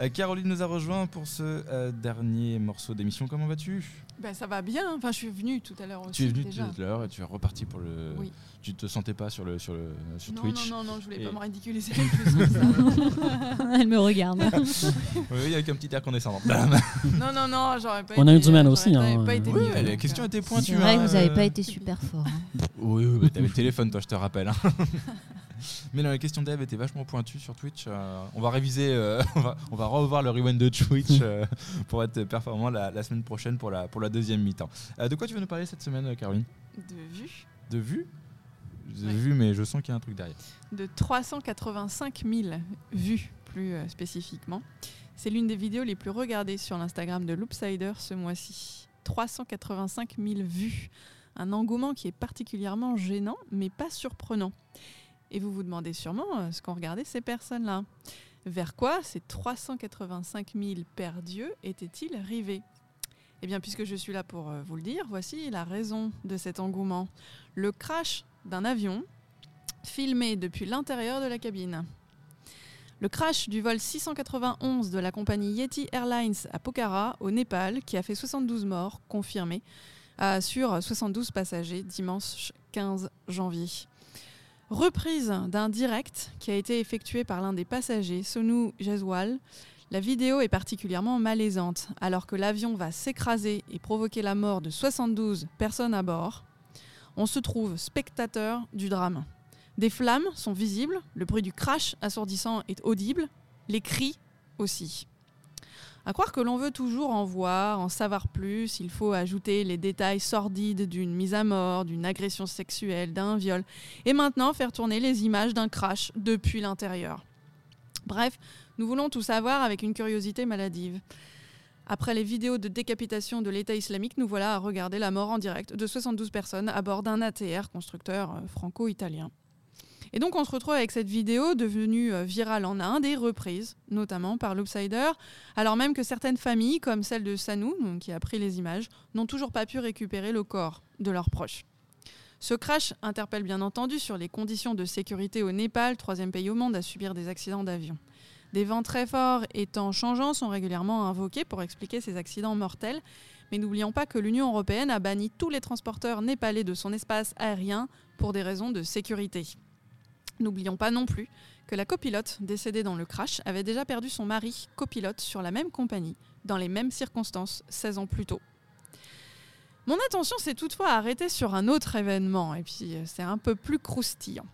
Euh, Caroline nous a rejoint pour ce euh, dernier morceau d'émission. Comment vas-tu? Ben, ça va bien. Enfin, je suis venue tout à l'heure aussi. Tu es venu déjà. tout à l'heure et tu es reparti pour le. Oui. Tu te sentais pas sur le sur le sur Non, Twitch non, non, non, je voulais Et- pas me ridiculiser plus que ça. Elle me regarde. Oui, avec un petit air condescendant. non, non, non, j'aurais pas On a une Zoomane j'aurais aussi, pas- hein. pas été oui, mieux, la question euh, était pointue. C'est vrai hein, que vous n'avez euh, pas été super fort. hein. Oui, oui, mais t'avais le téléphone, toi, je te rappelle. Mais non, la question d'Eve était vachement pointue sur Twitch. euh, on va réviser, euh, on, va, on va revoir le rewind de Twitch euh, pour être performant la, la semaine prochaine pour la, pour la deuxième mi-temps. Euh, de quoi tu veux nous parler cette semaine, Caroline? De vue De vue De Ouais. vue, mais je sens qu'il y a un truc derrière. de 385 000 vues plus euh, spécifiquement. C'est l'une des vidéos les plus regardées sur l'Instagram de Loopsider ce mois-ci. 385 000 vues. Un engouement qui est particulièrement gênant, mais pas surprenant. Et vous vous demandez sûrement euh, ce qu'ont regardé ces personnes-là. Vers quoi ces 385 000 pères dieux étaient-ils rivés? Eh bien, puisque je suis là pour euh, vous le dire, voici la raison de cet engouement. Le crash d'un avion filmé depuis l'intérieur de la cabine. Le crash du vol 691 de la compagnie Yeti Airlines à Pokhara, au Népal, qui a fait 72 morts confirmés euh, sur 72 passagers dimanche 15 janvier. Reprise d'un direct qui a été effectué par l'un des passagers, Sonu Jeswal. La vidéo est particulièrement malaisante, alors que l'avion va s'écraser et provoquer la mort de 72 personnes à bord. On se trouve spectateur du drame. Des flammes sont visibles, le bruit du crash assourdissant est audible, les cris aussi. À croire que l'on veut toujours en voir, en savoir plus, il faut ajouter les détails sordides d'une mise à mort, d'une agression sexuelle, d'un viol, et maintenant faire tourner les images d'un crash depuis l'intérieur. Bref, nous voulons tout savoir avec une curiosité maladive. Après les vidéos de décapitation de l'État islamique, nous voilà à regarder la mort en direct de 72 personnes à bord d'un ATR constructeur euh, franco-italien. Et donc on se retrouve avec cette vidéo devenue euh, virale en Inde et reprise, notamment par l'Oopsider, alors même que certaines familles, comme celle de donc, qui a pris les images, n'ont toujours pas pu récupérer le corps de leurs proches. Ce crash interpelle bien entendu sur les conditions de sécurité au Népal, troisième pays au monde à subir des accidents d'avion. Des vents très forts et temps changeants sont régulièrement invoqués pour expliquer ces accidents mortels, mais n'oublions pas que l'Union européenne a banni tous les transporteurs népalais de son espace aérien pour des raisons de sécurité. N'oublions pas non plus que la copilote décédée dans le crash avait déjà perdu son mari copilote sur la même compagnie, dans les mêmes circonstances, 16 ans plus tôt. Mon attention s'est toutefois arrêtée sur un autre événement, et puis euh, c'est un peu plus croustillant.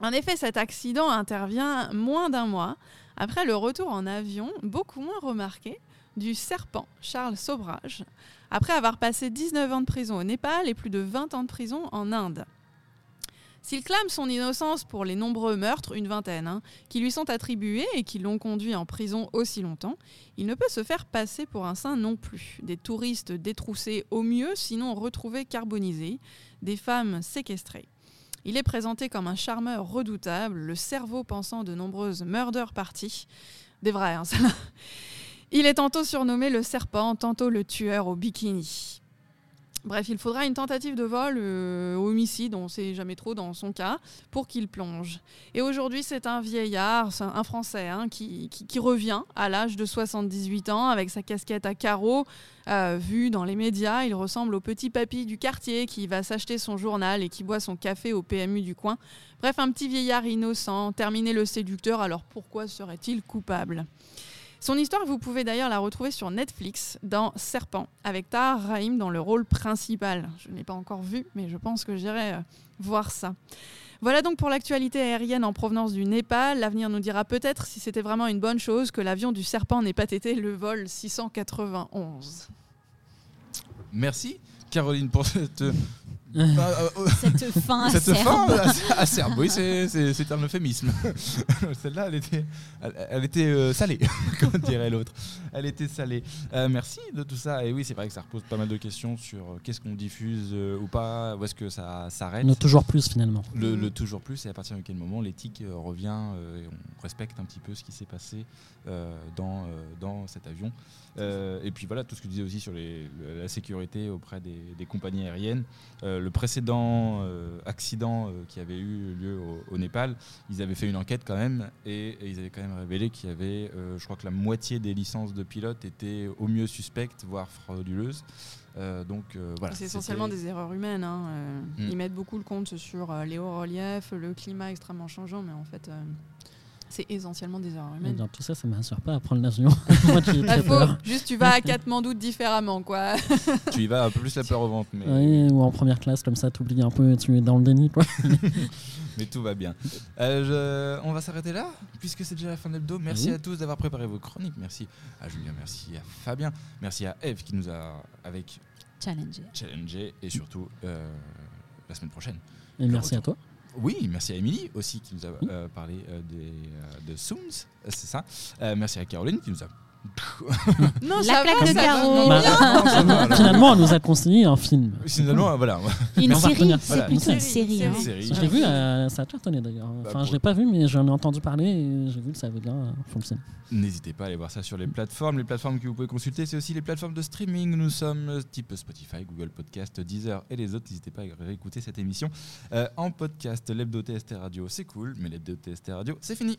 En effet, cet accident intervient moins d'un mois après le retour en avion, beaucoup moins remarqué, du serpent Charles Sobrage, après avoir passé 19 ans de prison au Népal et plus de 20 ans de prison en Inde. S'il clame son innocence pour les nombreux meurtres, une vingtaine, hein, qui lui sont attribués et qui l'ont conduit en prison aussi longtemps, il ne peut se faire passer pour un saint non plus. Des touristes détroussés au mieux, sinon retrouvés carbonisés, des femmes séquestrées. Il est présenté comme un charmeur redoutable, le cerveau pensant de nombreuses murder parties. Des vrais, hein, ça. Il est tantôt surnommé le serpent, tantôt le tueur au bikini. Bref, il faudra une tentative de vol, euh, homicide, on ne sait jamais trop dans son cas, pour qu'il plonge. Et aujourd'hui, c'est un vieillard, un Français, hein, qui revient à l'âge de 78 ans avec sa casquette à carreaux. Euh, vu dans les médias, il ressemble au petit papy du quartier qui va s'acheter son journal et qui boit son café au PMU du coin. Bref, un petit vieillard innocent, terminé le séducteur, alors pourquoi serait-il coupable? Son histoire, vous pouvez d'ailleurs la retrouver sur Netflix dans Serpent, avec Tahar Rahim dans le rôle principal. Je ne l'ai pas encore vu, mais je pense que j'irai euh, voir ça. Voilà donc pour l'actualité aérienne en provenance du Népal. L'avenir nous dira peut-être si c'était vraiment une bonne chose que l'avion du Serpent n'ait pas été le vol 691. Merci, Caroline, pour cette. Euh, euh, euh, Cette fin cette acerbe. fin assez- acerbe, oui, c'est- un euphémisme. Celle-là, elle était, elle, elle était euh, salée, comme dirait l'autre. Elle était salée. Euh, merci de tout ça. Et oui, c'est vrai que ça repose pas mal de questions sur qu'est-ce qu'on diffuse euh, ou pas, où est-ce que ça s'arrête. Ne toujours plus finalement. Le, le toujours plus, et à partir de quel moment l'éthique revient euh, et on respecte un petit peu ce qui s'est passé euh, dans, euh, dans cet avion. Euh, et puis voilà, tout ce que tu disais aussi sur les- le- la sécurité auprès des, des compagnies aériennes. Le précédent euh, accident euh, qui avait eu lieu au, au Népal, ils avaient fait une enquête quand même et, et ils avaient quand même révélé qu'il y avait, euh, je crois que la moitié des licences de pilotes étaient au mieux suspectes, voire frauduleuses. Euh, donc euh, voilà. C'est essentiellement des erreurs humaines. hein, euh, Mm. Ils mettent beaucoup le compte sur les hauts reliefs, le climat extrêmement changeant, mais en fait, c'est essentiellement des erreurs humaines. dans tout ça, ça m'assure pas à prendre l'avion. Bah, juste, tu vas à Katmandou différemment, quoi. Tu y vas un peu plus la peur au ventre, mais, Ouais, ou en première classe, comme ça, t'oublies un peu, tu es dans le déni. Quoi. mais tout va bien. Euh, je- on va s'arrêter là, puisque c'est déjà la fin de l'hebdo. Merci Oui. à tous d'avoir préparé vos chroniques. Merci à Julien, merci à Fabien, merci à Eve qui nous a avec Challenger. challengé et surtout euh, la semaine prochaine. Et merci à toi. Oui, merci à Émilie aussi qui nous a euh, parlé euh, des, euh, de euh, c'est ça. Merci à Caroline qui nous a. Non, La ça plaque va, de Bah, Non, alors. Finalement, on nous a conseillé un film. Finalement, euh, voilà. Une série, c'est Voilà, plutôt une une série, série. hein. une série. Je l'ai vu, euh, ça a cartonné d'ailleurs. Bah, Enfin, pour- je l'ai pas vu, mais j'en ai entendu parler et j'ai vu que ça avait bien euh, fonctionné. N'hésitez pas à aller voir ça sur les plateformes. Les plateformes que vous pouvez consulter, c'est aussi les plateformes de streaming. Nous sommes type Spotify, Google Podcast, Deezer et les autres. N'hésitez pas à réécouter cette émission euh, en podcast. L'hebdo TST Radio, c'est cool, mais l'hebdo TST Radio, c'est fini.